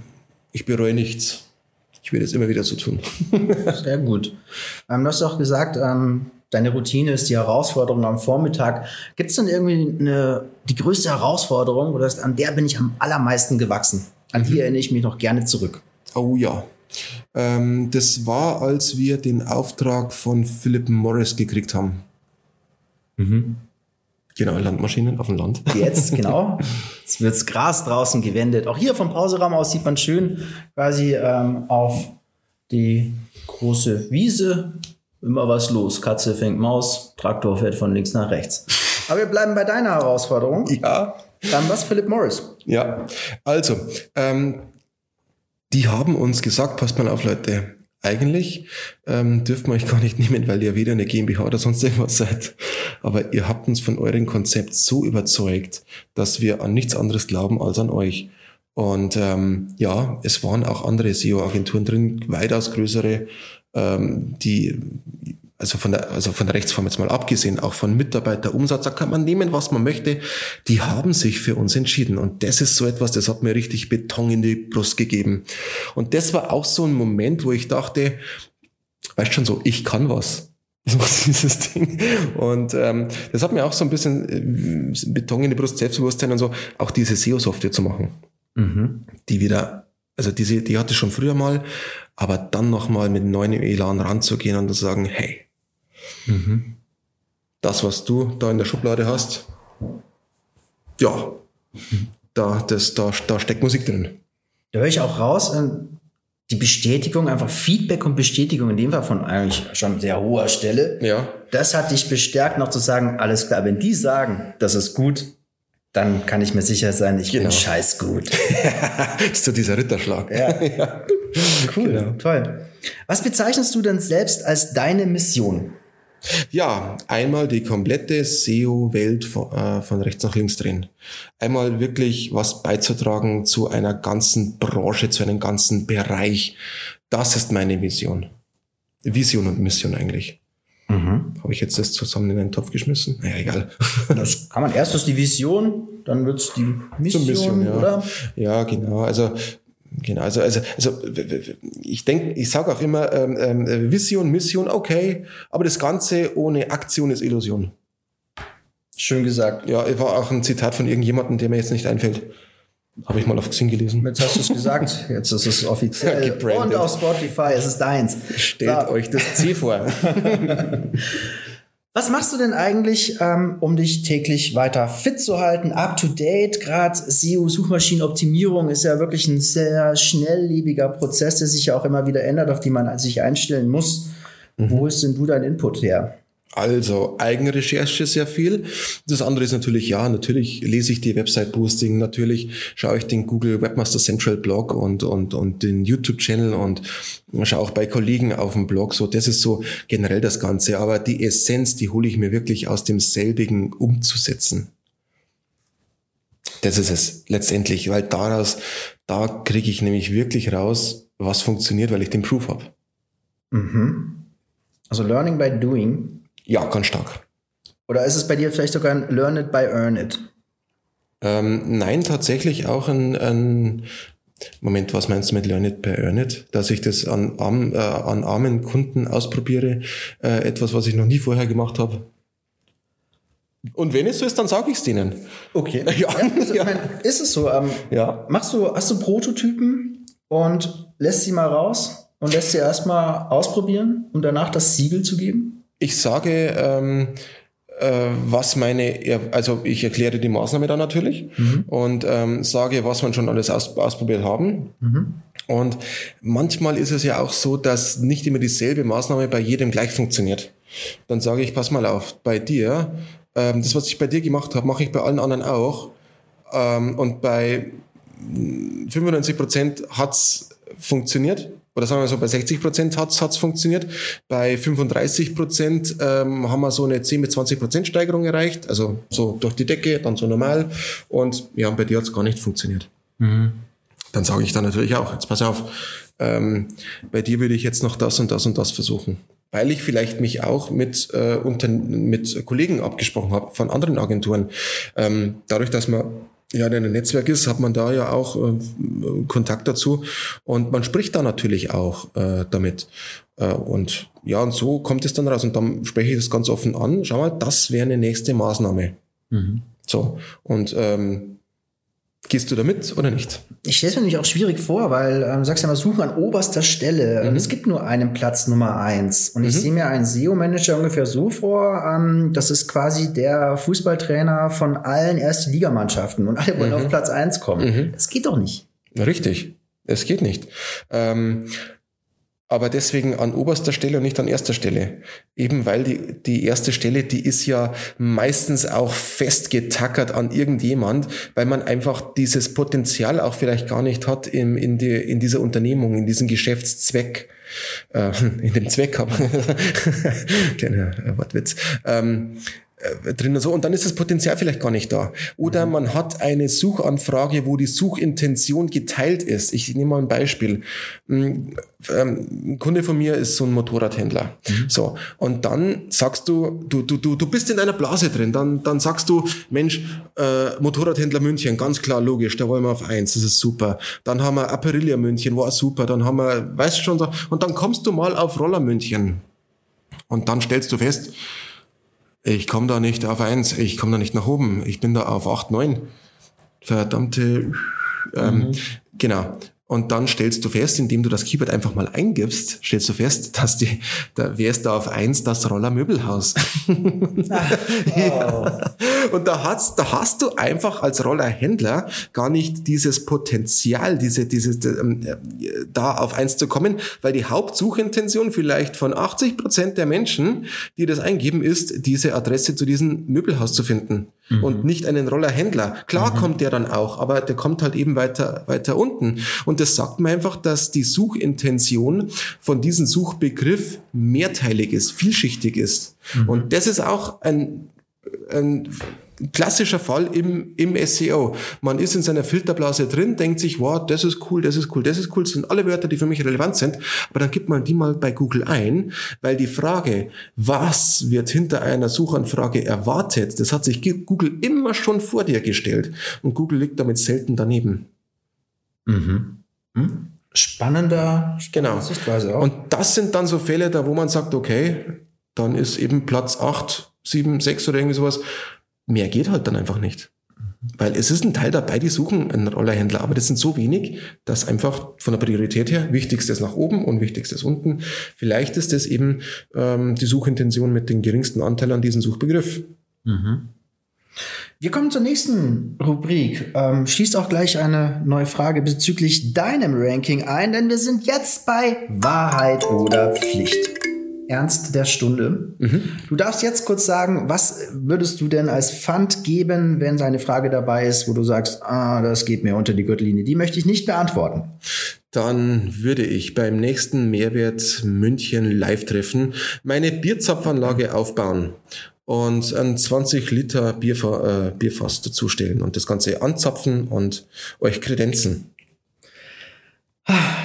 ich bereue nichts. Ich werde es immer wieder so tun.
Sehr gut. Ähm, du hast auch gesagt, ähm, deine Routine ist die Herausforderung am Vormittag. Gibt es denn irgendwie eine, die größte Herausforderung, oder an der bin ich am allermeisten gewachsen? An die mhm. erinnere ich mich noch gerne zurück.
Oh ja. Ähm, das war, als wir den Auftrag von Philip Morris gekriegt haben. Mhm. Genau, Landmaschinen auf dem Land.
Jetzt, genau. Jetzt wirds Gras draußen gewendet. Auch hier vom Pauseraum aus sieht man schön quasi ähm, auf die große Wiese immer was los. Katze fängt Maus, Traktor fährt von links nach rechts. Aber wir bleiben bei deiner Herausforderung.
Ja.
Dann was Philip Morris.
Ja, also, ähm, die haben uns gesagt, passt mal auf, Leute, eigentlich ähm, dürft wir euch gar nicht nehmen, weil ihr weder eine GmbH oder sonst irgendwas seid. Aber ihr habt uns von eurem Konzept so überzeugt, dass wir an nichts anderes glauben als an euch. Und ähm, ja, es waren auch andere SEO-Agenturen drin, weitaus größere, ähm, die also von der, also von der Rechtsform jetzt mal abgesehen, auch von Mitarbeiterumsatz, da kann man nehmen, was man möchte. Die haben sich für uns entschieden. Und das ist so etwas, das hat mir richtig Beton in die Brust gegeben. Und das war auch so ein Moment, wo ich dachte, weißt schon so, ich kann was. So dieses Ding. Und ähm, das hat mir auch so ein bisschen äh, Beton in die Brust, Selbstbewusstsein und so, auch diese SEO-Software zu machen. Mhm. Die wieder, also diese, die hatte ich schon früher mal, aber dann nochmal mit neuem Elan ranzugehen und zu sagen, hey, Mhm. Das, was du da in der Schublade hast, ja, da, das, da, da steckt Musik drin.
Da höre ich auch raus, ähm, die Bestätigung, einfach Feedback und Bestätigung, in dem Fall von eigentlich schon sehr hoher Stelle.
Ja.
Das hat dich bestärkt, noch zu sagen, alles klar, wenn die sagen, das ist gut, dann kann ich mir sicher sein, ich genau. bin scheiß gut.
ist so dieser Ritterschlag.
Ja. ja. Cool, genau. toll. Was bezeichnest du denn selbst als deine Mission?
Ja, einmal die komplette SEO-Welt von, äh, von rechts nach links drehen. Einmal wirklich was beizutragen zu einer ganzen Branche, zu einem ganzen Bereich. Das ist meine Vision. Vision und Mission eigentlich. Mhm. Habe ich jetzt das zusammen in einen Topf geschmissen? Naja, egal.
Das kann man erst ist die Vision, dann wird's die Mission, Mission
ja.
oder?
Ja, genau. Also Genau, also, also, also ich denke, ich sage auch immer, ähm, ähm, Vision, Mission, okay, aber das Ganze ohne Aktion ist Illusion.
Schön gesagt.
Ja, war auch ein Zitat von irgendjemandem, der mir jetzt nicht einfällt. Habe ich mal auf Xing gelesen.
Jetzt hast du es gesagt, jetzt ist es offiziell. Und auf Spotify ist es deins.
Stellt so. euch das Ziel vor.
Was machst du denn eigentlich, ähm, um dich täglich weiter fit zu halten, up to date? Gerade SEO-Suchmaschinenoptimierung ist ja wirklich ein sehr schnelllebiger Prozess, der sich ja auch immer wieder ändert, auf die man sich einstellen muss. Mhm. Wo ist denn du dein Input her?
Also Eigenrecherche sehr viel. Das andere ist natürlich, ja, natürlich lese ich die Website Boosting, natürlich schaue ich den Google Webmaster Central Blog und, und, und den YouTube-Channel und schaue auch bei Kollegen auf dem Blog. So, das ist so generell das Ganze. Aber die Essenz, die hole ich mir wirklich aus demselbigen umzusetzen. Das ist es letztendlich, weil daraus, da kriege ich nämlich wirklich raus, was funktioniert, weil ich den Proof habe.
Mhm. Also Learning by Doing
ja, ganz stark.
Oder ist es bei dir vielleicht sogar ein Learn it by earn it?
Ähm, nein, tatsächlich auch ein, ein Moment, was meinst du mit Learn it by earn it? Dass ich das an, arm, äh, an armen Kunden ausprobiere, äh, etwas, was ich noch nie vorher gemacht habe. Und wenn es so ist, dann sage ich es denen.
Okay. Ja, ja, also, ja. Meine, ist es so? Ähm, ja. Machst du, hast du Prototypen und lässt sie mal raus und lässt sie erstmal ausprobieren, um danach das Siegel zu geben?
Ich sage, ähm, äh, was meine, also ich erkläre die Maßnahme dann natürlich mhm. und ähm, sage, was man schon alles aus, ausprobiert haben. Mhm. Und manchmal ist es ja auch so, dass nicht immer dieselbe Maßnahme bei jedem gleich funktioniert. Dann sage ich, pass mal auf, bei dir, ähm, das, was ich bei dir gemacht habe, mache ich bei allen anderen auch. Ähm, und bei 95 Prozent hat's funktioniert oder sagen wir so, bei 60 Prozent hat es funktioniert. Bei 35 Prozent ähm, haben wir so eine 10 bis 20 Prozent Steigerung erreicht. Also so durch die Decke, dann so normal. Und ja, bei dir hat es gar nicht funktioniert. Mhm. Dann sage ich dann natürlich auch, jetzt pass auf, ähm, bei dir würde ich jetzt noch das und das und das versuchen. Weil ich vielleicht mich auch mit, äh, unter, mit Kollegen abgesprochen habe von anderen Agenturen. Ähm, dadurch, dass man ja, in einem Netzwerk ist, hat man da ja auch äh, Kontakt dazu und man spricht da natürlich auch äh, damit. Äh, und ja, und so kommt es dann raus und dann spreche ich das ganz offen an. Schau mal, das wäre eine nächste Maßnahme. Mhm. So, und ähm, Gehst du damit oder nicht?
Ich stelle es mir nämlich auch schwierig vor, weil ähm, du sagst ja mal, suchen an oberster Stelle. Mhm. Es gibt nur einen Platz Nummer eins. Und ich mhm. sehe mir einen SEO-Manager ungefähr so vor, ähm, das ist quasi der Fußballtrainer von allen Erste-Ligamannschaften und alle wollen mhm. auf Platz eins kommen. Mhm. Das geht doch nicht.
Richtig. Es geht nicht. Ähm, aber deswegen an oberster Stelle und nicht an erster Stelle. Eben weil die, die erste Stelle, die ist ja meistens auch festgetackert an irgendjemand, weil man einfach dieses Potenzial auch vielleicht gar nicht hat in, in, die, in dieser Unternehmung, in diesem Geschäftszweck, äh, in dem Zweck haben. Kleiner Wortwitz. Ähm, äh, drin und so. Und dann ist das Potenzial vielleicht gar nicht da. Oder mhm. man hat eine Suchanfrage, wo die Suchintention geteilt ist. Ich nehme mal ein Beispiel. Ein, ähm, ein Kunde von mir ist so ein Motorradhändler. Mhm. So. Und dann sagst du, du, du, du, du bist in einer Blase drin. Dann, dann sagst du, Mensch, äh, Motorradhändler München, ganz klar, logisch, da wollen wir auf eins, das ist super. Dann haben wir Aperilia München, war super. Dann haben wir, weißt schon, und dann kommst du mal auf Roller München. Und dann stellst du fest, ich komme da nicht auf eins, ich komme da nicht nach oben, ich bin da auf acht, neun. Verdammte, ähm, mhm. genau. Und dann stellst du fest, indem du das Keyword einfach mal eingibst, stellst du fest, dass die, da wärst du auf eins das Rollermöbelhaus. oh. Und da hast, da hast du einfach als Rollerhändler gar nicht dieses Potenzial, diese, diese, ähm, äh, da auf eins zu kommen, weil die Hauptsuchintention vielleicht von 80 Prozent der Menschen, die das eingeben, ist, diese Adresse zu diesem Möbelhaus zu finden mhm. und nicht einen Rollerhändler. Klar mhm. kommt der dann auch, aber der kommt halt eben weiter, weiter unten. Und das sagt mir einfach, dass die Suchintention von diesem Suchbegriff mehrteilig ist, vielschichtig ist. Mhm. Und das ist auch ein, ein klassischer Fall im, im SEO. Man ist in seiner Filterblase drin, denkt sich, wow, das ist cool, das ist cool, das ist cool, das sind alle Wörter, die für mich relevant sind, aber dann gibt man die mal bei Google ein, weil die Frage, was wird hinter einer Suchanfrage erwartet, das hat sich Google immer schon vor dir gestellt und Google liegt damit selten daneben.
Mhm. Hm? Spannender,
genau. Sichtweise auch. Und das sind dann so Fälle, da wo man sagt, okay, dann ist eben Platz 8, 7, 6 oder irgendwie sowas mehr geht halt dann einfach nicht. Weil es ist ein Teil dabei, die suchen einen Rollerhändler, aber das sind so wenig, dass einfach von der Priorität her wichtigstes nach oben und wichtigstes unten. Vielleicht ist das eben ähm, die Suchintention mit dem geringsten Anteil an diesem Suchbegriff. Mhm.
Wir kommen zur nächsten Rubrik. Ähm, schließt auch gleich eine neue Frage bezüglich deinem Ranking ein, denn wir sind jetzt bei Wahrheit oder Pflicht. Ernst der Stunde. Mhm. Du darfst jetzt kurz sagen, was würdest du denn als Pfand geben, wenn seine Frage dabei ist, wo du sagst, ah, das geht mir unter die Gürtellinie. Die möchte ich nicht beantworten.
Dann würde ich beim nächsten Mehrwert München Live-Treffen meine Bierzapfanlage aufbauen und ein 20 Liter Bierfa äh, Bierfass dazustellen und das Ganze anzapfen und euch kredenzen.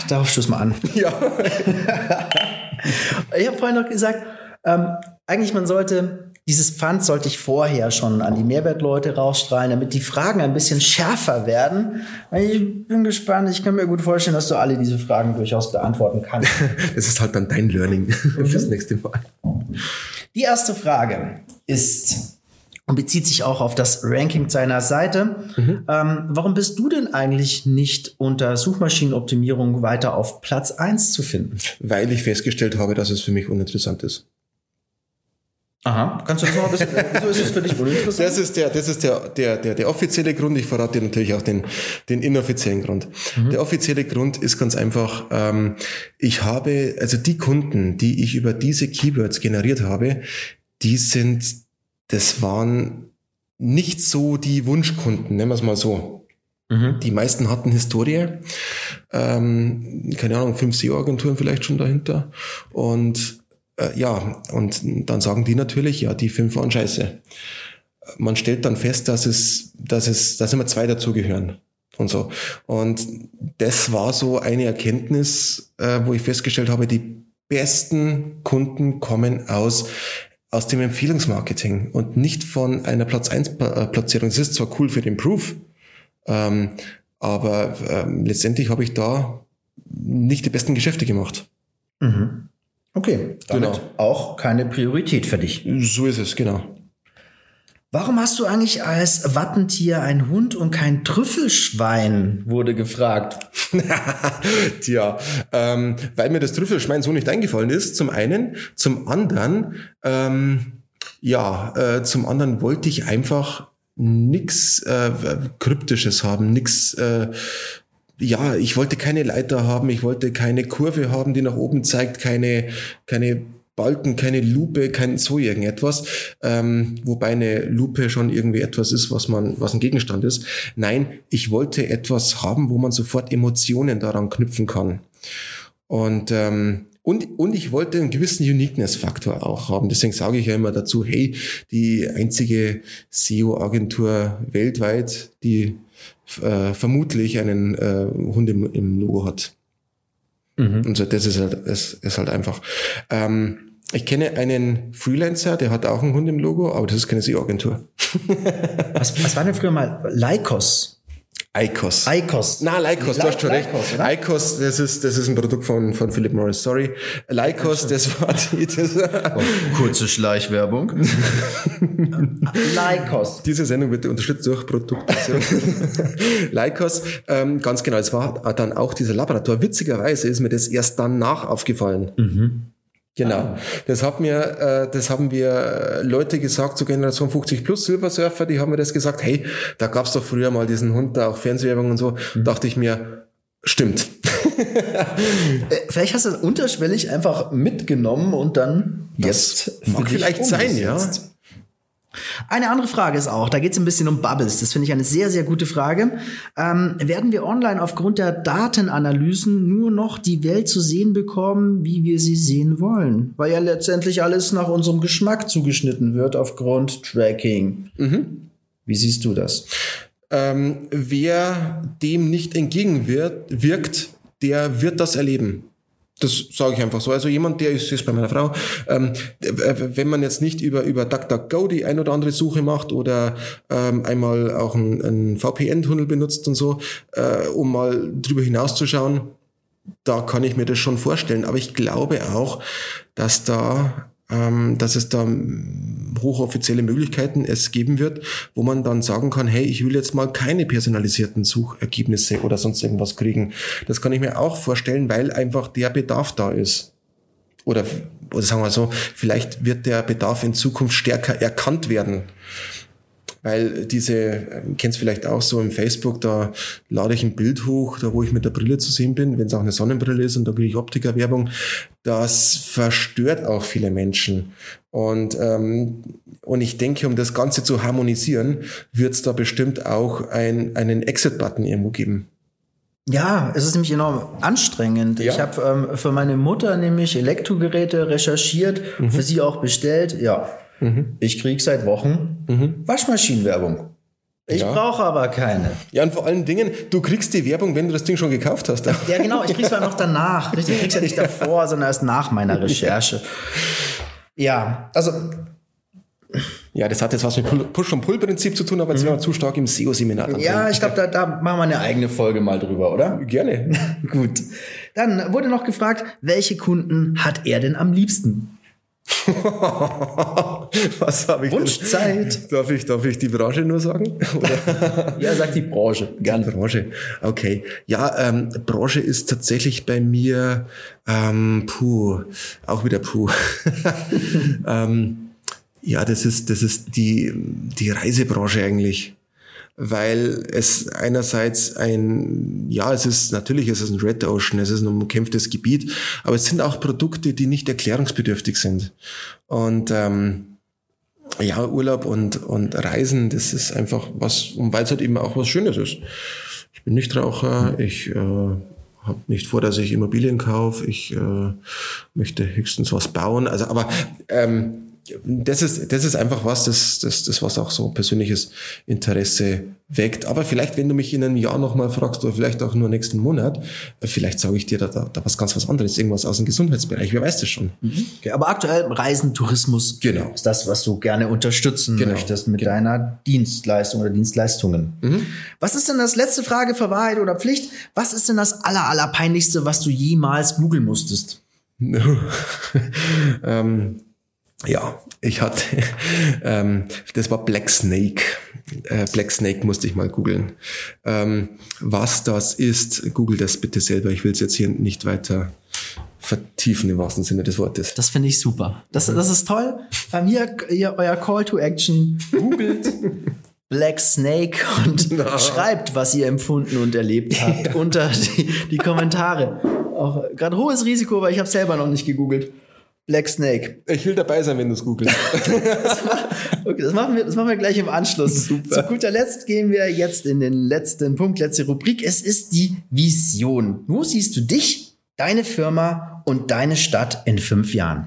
Darauf stoß mal an. Ja. ich habe vorhin noch gesagt, ähm, eigentlich man sollte dieses Pfand sollte ich vorher schon an die Mehrwertleute rausstrahlen, damit die Fragen ein bisschen schärfer werden. Ich bin gespannt. Ich kann mir gut vorstellen, dass du alle diese Fragen durchaus beantworten kannst.
Das ist halt dann dein Learning mhm. fürs nächste Mal.
Die erste Frage ist und bezieht sich auch auf das Ranking seiner Seite. Mhm. Ähm, warum bist du denn eigentlich nicht unter Suchmaschinenoptimierung weiter auf Platz 1 zu finden?
Weil ich festgestellt habe, dass es für mich uninteressant ist.
Aha, kannst du das noch ein bisschen, wieso ist es für dich uninteressant?
Das ist der, das ist der, der, der, der offizielle Grund. Ich verrate dir natürlich auch den, den inoffiziellen Grund. Mhm. Der offizielle Grund ist ganz einfach, ähm, ich habe, also die Kunden, die ich über diese Keywords generiert habe, die sind das waren nicht so die Wunschkunden, nennen wir es mal so. Mhm. Die meisten hatten Historie, ähm, keine Ahnung, fünf SEO-Agenturen vielleicht schon dahinter. Und äh, ja, und dann sagen die natürlich, ja, die fünf waren scheiße. Man stellt dann fest, dass es, dass es, dass immer zwei dazugehören und so. Und das war so eine Erkenntnis, äh, wo ich festgestellt habe, die besten Kunden kommen aus aus dem Empfehlungsmarketing und nicht von einer Platz 1 äh, Platzierung. Das ist zwar cool für den Proof, ähm, aber ähm, letztendlich habe ich da nicht die besten Geschäfte gemacht.
Mhm. Okay, damit genau. auch keine Priorität für dich.
So ist es, genau.
Warum hast du eigentlich als Wappentier ein Hund und kein Trüffelschwein, wurde gefragt.
Tja, ähm, weil mir das Trüffelschwein so nicht eingefallen ist, zum einen. Zum anderen, ähm, ja, äh, zum anderen wollte ich einfach nix äh, Kryptisches haben, nix äh, ja, ich wollte keine Leiter haben, ich wollte keine Kurve haben, die nach oben zeigt, keine, keine Balken, keine Lupe, kein so irgendetwas, ähm, wobei eine Lupe schon irgendwie etwas ist, was man, was ein Gegenstand ist. Nein, ich wollte etwas haben, wo man sofort Emotionen daran knüpfen kann. Und ähm, Und, und ich wollte einen gewissen Uniqueness-Faktor auch haben. Deswegen sage ich ja immer dazu, hey, die einzige SEO-Agentur weltweit, die äh, vermutlich einen äh, Hund im, im Logo hat. Mhm. Und so, das ist halt, das ist halt einfach. Ähm, ich kenne einen Freelancer, der hat auch einen Hund im Logo, aber das ist keine SEO-Agentur.
was, was war denn früher mal? Lycos.
Icos.
Icos.
Na, Lycos, du hast schon recht. Icos, das ist, das ist ein Produkt von, von Philip Morris, sorry. Lycos, das war die, das
oh, Kurze Schleichwerbung.
Lycos. Diese Sendung wird unterstützt durch Produktation. Lycos, ähm, ganz genau, es war dann auch dieser Laborator. Witzigerweise ist mir das erst danach aufgefallen. Mhm. Genau. Ah. Das hat mir, äh, das haben wir Leute gesagt, so Generation 50 plus Silversurfer, die haben mir das gesagt, hey, da gab's doch früher mal diesen Hund, da auch Fernsehwerbung und so. Mhm. Dachte ich mir, stimmt.
Äh, vielleicht hast du es unterschwellig einfach mitgenommen und dann
das jetzt mag vielleicht sein, ja.
Eine andere Frage ist auch, da geht es ein bisschen um Bubbles. Das finde ich eine sehr, sehr gute Frage. Ähm, werden wir online aufgrund der Datenanalysen nur noch die Welt zu sehen bekommen, wie wir sie sehen wollen? Weil ja letztendlich alles nach unserem Geschmack zugeschnitten wird aufgrund Tracking. Mhm. Wie siehst du das?
Ähm, wer dem nicht entgegenwirkt, der wird das erleben. Das sage ich einfach so. Also jemand, der ist, ist bei meiner Frau, ähm, wenn man jetzt nicht über, über DuckDuckGo die ein oder andere Suche macht oder ähm, einmal auch einen VPN-Tunnel benutzt und so, äh, um mal drüber hinauszuschauen, da kann ich mir das schon vorstellen. Aber ich glaube auch, dass da ähm, dass es da hochoffizielle Möglichkeiten es geben wird, wo man dann sagen kann, hey, ich will jetzt mal keine personalisierten Suchergebnisse oder sonst irgendwas kriegen. Das kann ich mir auch vorstellen, weil einfach der Bedarf da ist. Oder, oder sagen wir so, vielleicht wird der Bedarf in Zukunft stärker erkannt werden. Weil diese, ähm, kennst vielleicht auch so im Facebook, da lade ich ein Bild hoch, da wo ich mit der Brille zu sehen bin, wenn es auch eine Sonnenbrille ist und da kriege ich Optikerwerbung. Das verstört auch viele Menschen. Und, ähm, und ich denke, um das Ganze zu harmonisieren, wird es da bestimmt auch ein, einen Exit-Button irgendwo geben.
Ja, es ist nämlich enorm anstrengend. Ja. Ich habe ähm, für meine Mutter nämlich Elektrogeräte recherchiert, mhm. für sie auch bestellt. Ja, Mhm. Ich kriege seit Wochen mhm. Waschmaschinenwerbung. Ich ja. brauche aber keine.
Ja, und vor allen Dingen, du kriegst die Werbung, wenn du das Ding schon gekauft hast.
Ja, genau. Ich krieg's ja noch danach. Ich krieg's ja nicht davor, sondern erst nach meiner Recherche. Ja, also.
Ja, das hat jetzt was mit Push- und Pull-Prinzip zu tun, aber jetzt mhm. wären wir zu stark im SEO-Seminar.
Ja, ich glaube, da, da machen wir eine eigene Folge mal drüber, oder?
Gerne.
Gut. Dann wurde noch gefragt, welche Kunden hat er denn am liebsten?
Was habe ich
Wunschzeit.
Darf ich, darf ich die Branche nur sagen?
ja, sag die Branche.
Gerne. Die Branche. Okay. Ja, ähm, Branche ist tatsächlich bei mir ähm, puh, auch wieder puh. ähm, ja, das ist, das ist die, die Reisebranche eigentlich weil es einerseits ein, ja, es ist natürlich, es ist ein Red Ocean, es ist ein umkämpftes Gebiet, aber es sind auch Produkte, die nicht erklärungsbedürftig sind. Und ähm, ja, Urlaub und, und Reisen, das ist einfach was, und weil es halt eben auch was Schönes ist. Ich bin Nichtraucher, ich äh, habe nicht vor, dass ich Immobilien kaufe, ich äh, möchte höchstens was bauen. Also, aber ähm, das ist, das ist einfach was, das, das, das was auch so persönliches Interesse weckt. Aber vielleicht, wenn du mich in einem Jahr nochmal fragst oder vielleicht auch nur nächsten Monat, äh, vielleicht sage ich dir da, da, da was ganz was anderes, irgendwas aus dem Gesundheitsbereich. Wer weiß das schon.
Mhm. Okay, aber aktuell Reisen, Tourismus
genau.
ist das, was du gerne unterstützen genau. möchtest mit genau. deiner Dienstleistung oder Dienstleistungen. Mhm. Was ist denn das letzte Frage für Wahrheit oder Pflicht? Was ist denn das aller, aller peinlichste, was du jemals googeln musstest?
ähm, ja, ich hatte, ähm, das war Black Snake. Äh, Black Snake musste ich mal googeln. Ähm, was das ist, google das bitte selber. Ich will es jetzt hier nicht weiter vertiefen im wahrsten Sinne des Wortes.
Das finde ich super. Das, das ist toll. Ähm, hier, hier euer Call to Action. Googelt Black Snake und no. schreibt, was ihr empfunden und erlebt habt ja. unter die, die Kommentare. Auch gerade hohes Risiko, weil ich habe selber noch nicht gegoogelt. Black Snake.
Ich will dabei sein, wenn du es googelst.
okay, das machen, wir, das machen wir gleich im Anschluss. Super. Zu guter Letzt gehen wir jetzt in den letzten Punkt, letzte Rubrik. Es ist die Vision. Wo siehst du dich, deine Firma und deine Stadt in fünf Jahren?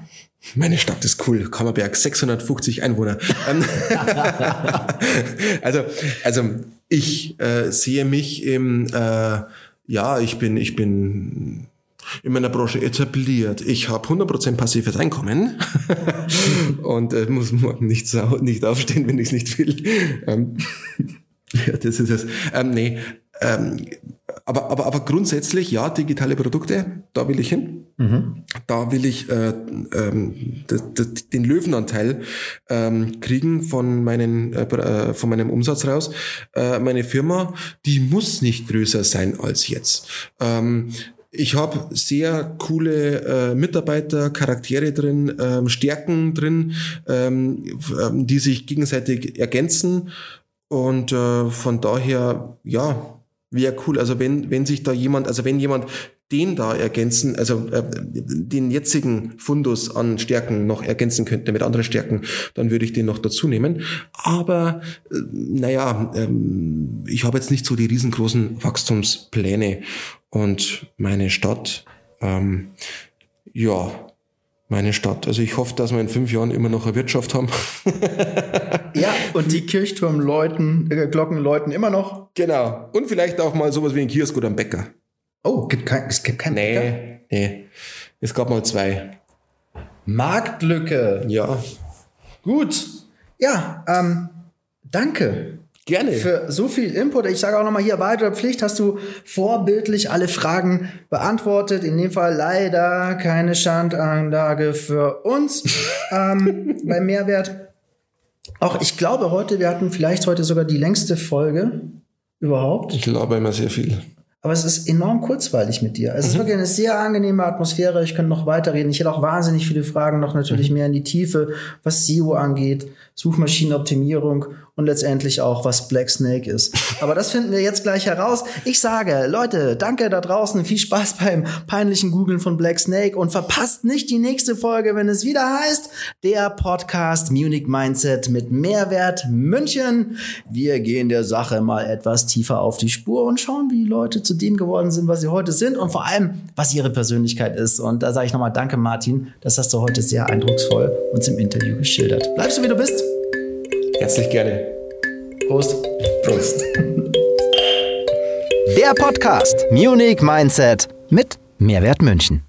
Meine Stadt ist cool. Kammerberg, 650 Einwohner. Ähm, also, also ich äh, sehe mich im, äh, ja, ich bin, ich bin in meiner Branche etabliert. Ich habe 100% passives Einkommen und äh, muss morgen nicht, nicht aufstehen, wenn ich es nicht will. Ähm, ja, das ist es. Ähm, nee, ähm, aber, aber, aber grundsätzlich, ja, digitale Produkte, da will ich hin. Mhm. Da will ich äh, ähm, den Löwenanteil ähm, kriegen von, meinen, äh, äh, von meinem Umsatz raus. Äh, meine Firma, die muss nicht größer sein als jetzt. Ähm, ich habe sehr coole äh, Mitarbeiter, Charaktere drin, ähm, Stärken drin, ähm, ähm die sich gegenseitig ergänzen. Und äh, von daher, ja, wäre cool. Also wenn, wenn sich da jemand, also wenn jemand den da ergänzen, also äh, den jetzigen Fundus an Stärken noch ergänzen könnte mit anderen Stärken, dann würde ich den noch dazu nehmen. Aber äh, naja, ähm, ich habe jetzt nicht so die riesengroßen Wachstumspläne und meine Stadt, ähm, ja, meine Stadt. Also ich hoffe, dass wir in fünf Jahren immer noch eine Wirtschaft haben.
ja, und die Kirchturmläuten, äh, Glocken läuten immer noch.
Genau. Und vielleicht auch mal sowas wie ein Kiosk oder ein Bäcker.
Oh, gibt kein, es gibt keinen nee, Bäcker?
Nee, es gab mal zwei.
Marktlücke.
Ja.
Gut. Ja, ähm, danke.
Gerne.
Für so viel Input. Ich sage auch nochmal hier, weitere Pflicht hast du vorbildlich alle Fragen beantwortet. In dem Fall leider keine Schandanlage für uns ähm, beim Mehrwert. Auch ich glaube heute, wir hatten vielleicht heute sogar die längste Folge überhaupt.
Ich glaube immer sehr viel.
Aber es ist enorm kurzweilig mit dir. Es mhm. ist wirklich eine sehr angenehme Atmosphäre. Ich könnte noch weiterreden. Ich hätte auch wahnsinnig viele Fragen, noch natürlich mhm. mehr in die Tiefe, was SEO angeht, Suchmaschinenoptimierung und letztendlich auch, was Black Snake ist. Aber das finden wir jetzt gleich heraus. Ich sage, Leute, danke da draußen, viel Spaß beim peinlichen Googlen von Black Snake und verpasst nicht die nächste Folge, wenn es wieder heißt, der Podcast Munich Mindset mit Mehrwert München. Wir gehen der Sache mal etwas tiefer auf die Spur und schauen, wie die Leute zu dem geworden sind, was sie heute sind und vor allem, was ihre Persönlichkeit ist. Und da sage ich nochmal Danke, Martin. Das hast du heute sehr eindrucksvoll uns im Interview geschildert. Bleibst du, wie du bist?
Herzlich gerne.
Prost.
Prost.
Der Podcast Munich Mindset mit Mehrwert München.